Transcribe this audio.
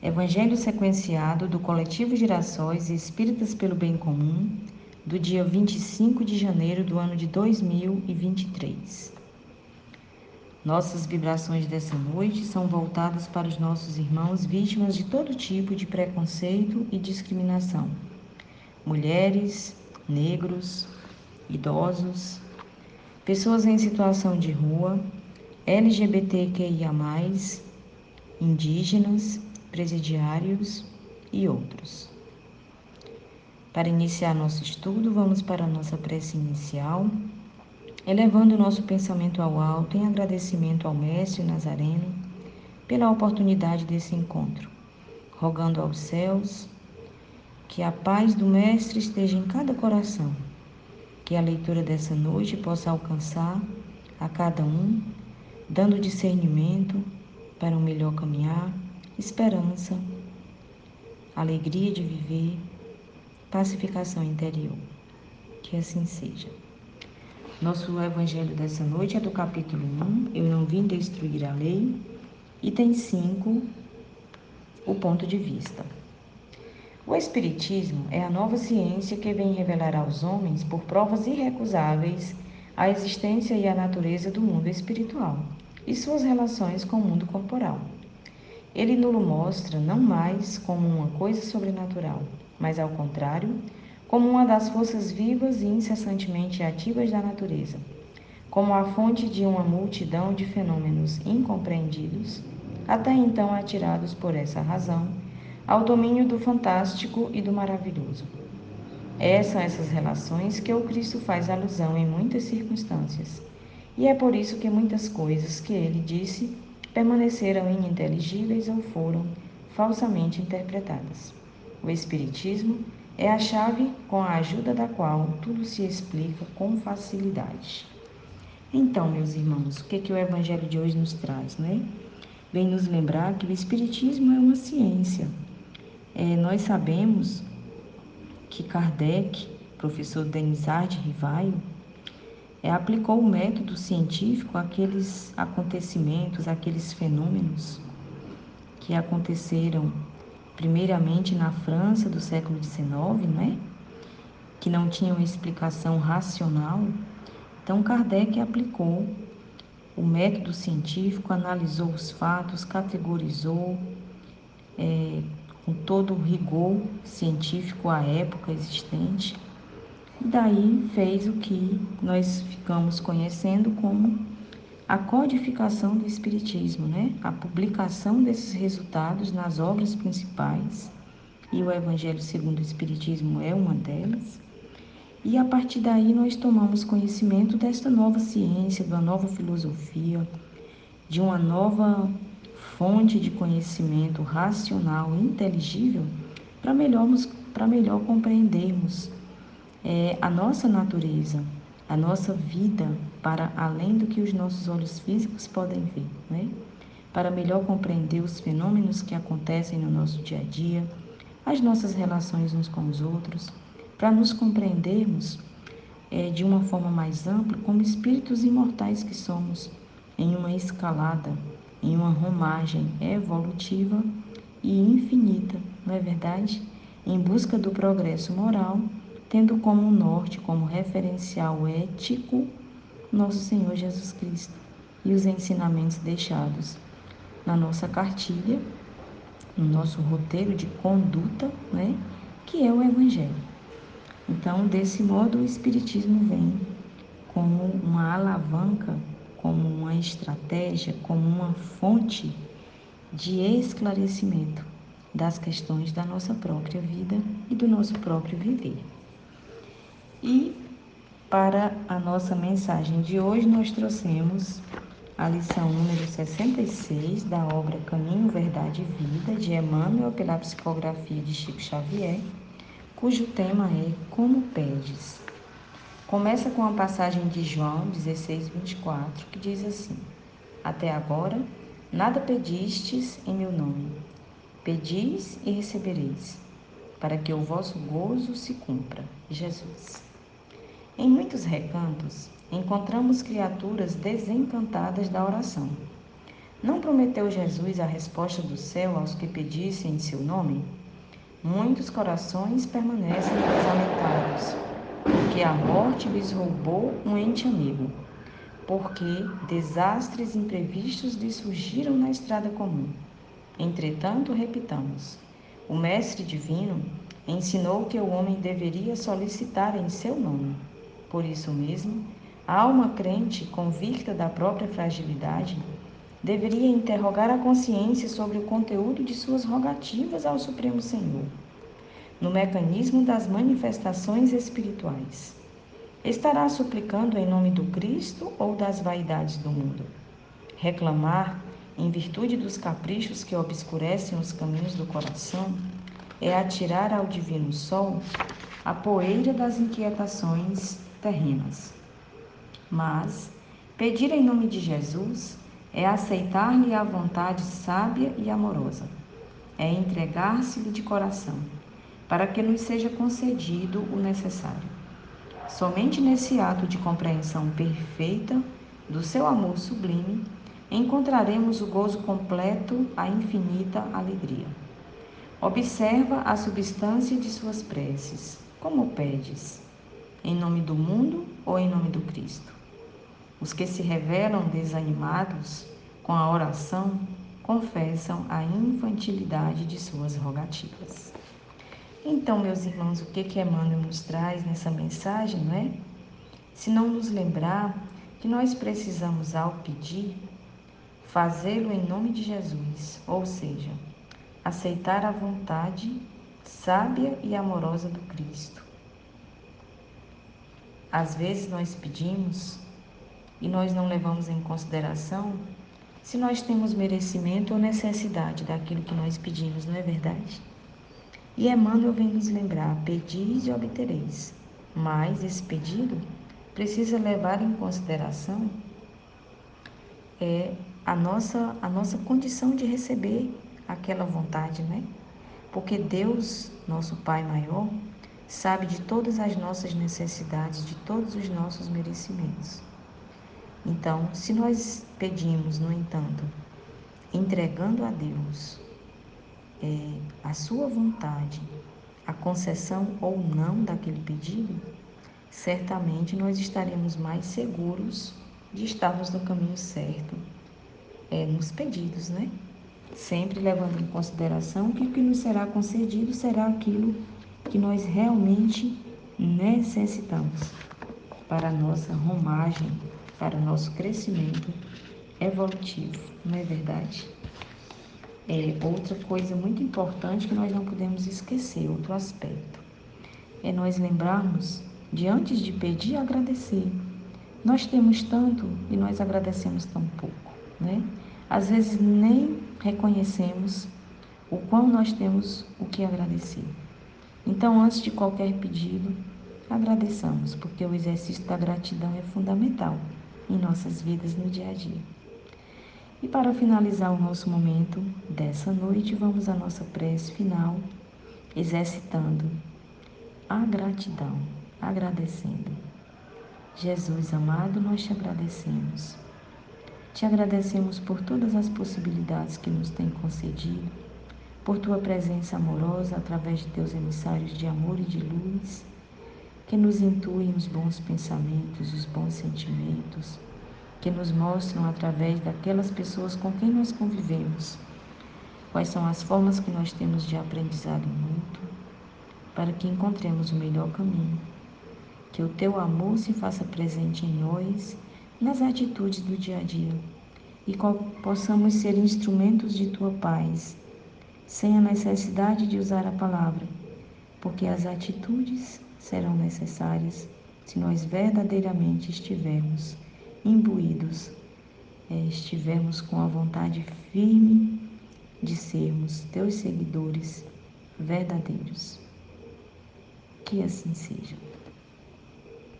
Evangelho sequenciado do Coletivo Girassóis Espíritas pelo Bem Comum, do dia 25 de janeiro do ano de 2023. Nossas vibrações dessa noite são voltadas para os nossos irmãos vítimas de todo tipo de preconceito e discriminação: mulheres, negros, idosos, pessoas em situação de rua, LGBTQIA, indígenas presidiários e outros. Para iniciar nosso estudo, vamos para a nossa prece inicial, elevando nosso pensamento ao alto em agradecimento ao Mestre Nazareno pela oportunidade desse encontro, rogando aos céus que a paz do Mestre esteja em cada coração, que a leitura dessa noite possa alcançar a cada um, dando discernimento para um melhor caminhar esperança, alegria de viver, pacificação interior. Que assim seja. Nosso evangelho dessa noite é do capítulo 1, Eu não vim destruir a lei, item 5, o ponto de vista. O Espiritismo é a nova ciência que vem revelar aos homens, por provas irrecusáveis, a existência e a natureza do mundo espiritual e suas relações com o mundo corporal. Ele nos mostra não mais como uma coisa sobrenatural, mas ao contrário, como uma das forças vivas e incessantemente ativas da natureza, como a fonte de uma multidão de fenômenos incompreendidos, até então atirados por essa razão ao domínio do fantástico e do maravilhoso. Essas são essas relações que o Cristo faz alusão em muitas circunstâncias, e é por isso que muitas coisas que ele disse permaneceram ininteligíveis ou foram falsamente interpretadas. O Espiritismo é a chave com a ajuda da qual tudo se explica com facilidade. Então, meus irmãos, o que, que o Evangelho de hoje nos traz, né? Vem nos lembrar que o Espiritismo é uma ciência. É, nós sabemos que Kardec, professor Denizade Rivaio, é, aplicou o método científico àqueles acontecimentos, àqueles fenômenos que aconteceram primeiramente na França do século XIX, né? que não tinham explicação racional. Então Kardec aplicou o método científico, analisou os fatos, categorizou é, com todo o rigor científico à época existente Daí fez o que nós ficamos conhecendo como a codificação do Espiritismo, né? a publicação desses resultados nas obras principais, e o Evangelho segundo o Espiritismo é uma delas. E a partir daí nós tomamos conhecimento desta nova ciência, da nova filosofia, de uma nova fonte de conhecimento racional e inteligível para melhormos, para melhor compreendermos é, a nossa natureza, a nossa vida para além do que os nossos olhos físicos podem ver, né? para melhor compreender os fenômenos que acontecem no nosso dia a dia, as nossas relações uns com os outros, para nos compreendermos é, de uma forma mais ampla como espíritos imortais que somos, em uma escalada, em uma romagem evolutiva e infinita, não é verdade? Em busca do progresso moral tendo como norte, como referencial ético, nosso Senhor Jesus Cristo e os ensinamentos deixados na nossa cartilha, no nosso roteiro de conduta, né, que é o Evangelho. Então, desse modo, o Espiritismo vem como uma alavanca, como uma estratégia, como uma fonte de esclarecimento das questões da nossa própria vida e do nosso próprio viver. E para a nossa mensagem de hoje, nós trouxemos a lição número 66 da obra Caminho, Verdade e Vida, de Emmanuel, pela psicografia de Chico Xavier, cujo tema é Como Pedes. Começa com a passagem de João 16, 24, que diz assim: Até agora, nada pedistes em meu nome. Pedis e recebereis, para que o vosso gozo se cumpra. Jesus. Em muitos recantos, encontramos criaturas desencantadas da oração. Não prometeu Jesus a resposta do céu aos que pedissem em seu nome? Muitos corações permanecem desalentados, porque a morte lhes roubou um ente amigo, porque desastres imprevistos lhes surgiram na estrada comum. Entretanto, repitamos: o Mestre Divino ensinou que o homem deveria solicitar em seu nome. Por isso mesmo, a alma crente, convicta da própria fragilidade, deveria interrogar a consciência sobre o conteúdo de suas rogativas ao Supremo Senhor, no mecanismo das manifestações espirituais. Estará suplicando em nome do Cristo ou das vaidades do mundo? Reclamar, em virtude dos caprichos que obscurecem os caminhos do coração, é atirar ao divino sol a poeira das inquietações terrenas. Mas pedir em nome de Jesus é aceitar-lhe a vontade sábia e amorosa, é entregar-se-lhe de coração, para que nos seja concedido o necessário. Somente nesse ato de compreensão perfeita do seu amor sublime encontraremos o gozo completo, a infinita alegria. Observa a substância de suas preces. Como pedes? Em nome do mundo ou em nome do Cristo? Os que se revelam desanimados com a oração confessam a infantilidade de suas rogativas. Então, meus irmãos, o que que Emmanuel nos traz nessa mensagem, não é? Se não nos lembrar que nós precisamos, ao pedir, fazê-lo em nome de Jesus, ou seja, aceitar a vontade sábia e amorosa do Cristo. Às vezes nós pedimos e nós não levamos em consideração se nós temos merecimento ou necessidade daquilo que nós pedimos, não é verdade? E Emmanuel vem nos lembrar: pedis e obtereis. Mas esse pedido precisa levar em consideração é, a, nossa, a nossa condição de receber aquela vontade, né? Porque Deus, nosso Pai maior, sabe de todas as nossas necessidades, de todos os nossos merecimentos. Então, se nós pedimos, no entanto, entregando a Deus é, a sua vontade, a concessão ou não daquele pedido, certamente nós estaremos mais seguros de estarmos no caminho certo é, nos pedidos, né? Sempre levando em consideração que o que nos será concedido será aquilo que nós realmente necessitamos para a nossa romagem para o nosso crescimento evolutivo, não é verdade? É outra coisa muito importante que nós não podemos esquecer, outro aspecto, é nós lembrarmos de antes de pedir agradecer. Nós temos tanto e nós agradecemos tão pouco, né? Às vezes nem reconhecemos o quão nós temos o que agradecer. Então, antes de qualquer pedido, agradeçamos, porque o exercício da gratidão é fundamental em nossas vidas no dia a dia. E para finalizar o nosso momento dessa noite, vamos à nossa prece final, exercitando a gratidão, agradecendo. Jesus amado, nós te agradecemos. Te agradecemos por todas as possibilidades que nos tem concedido, por tua presença amorosa através de teus emissários de amor e de luz que nos intuem os bons pensamentos, os bons sentimentos, que nos mostram através daquelas pessoas com quem nós convivemos quais são as formas que nós temos de aprendizado mútuo para que encontremos o melhor caminho. Que o teu amor se faça presente em nós, nas atitudes do dia a dia, e possamos ser instrumentos de tua paz, sem a necessidade de usar a palavra, porque as atitudes serão necessárias se nós verdadeiramente estivermos imbuídos, é, estivermos com a vontade firme de sermos teus seguidores verdadeiros. Que assim seja.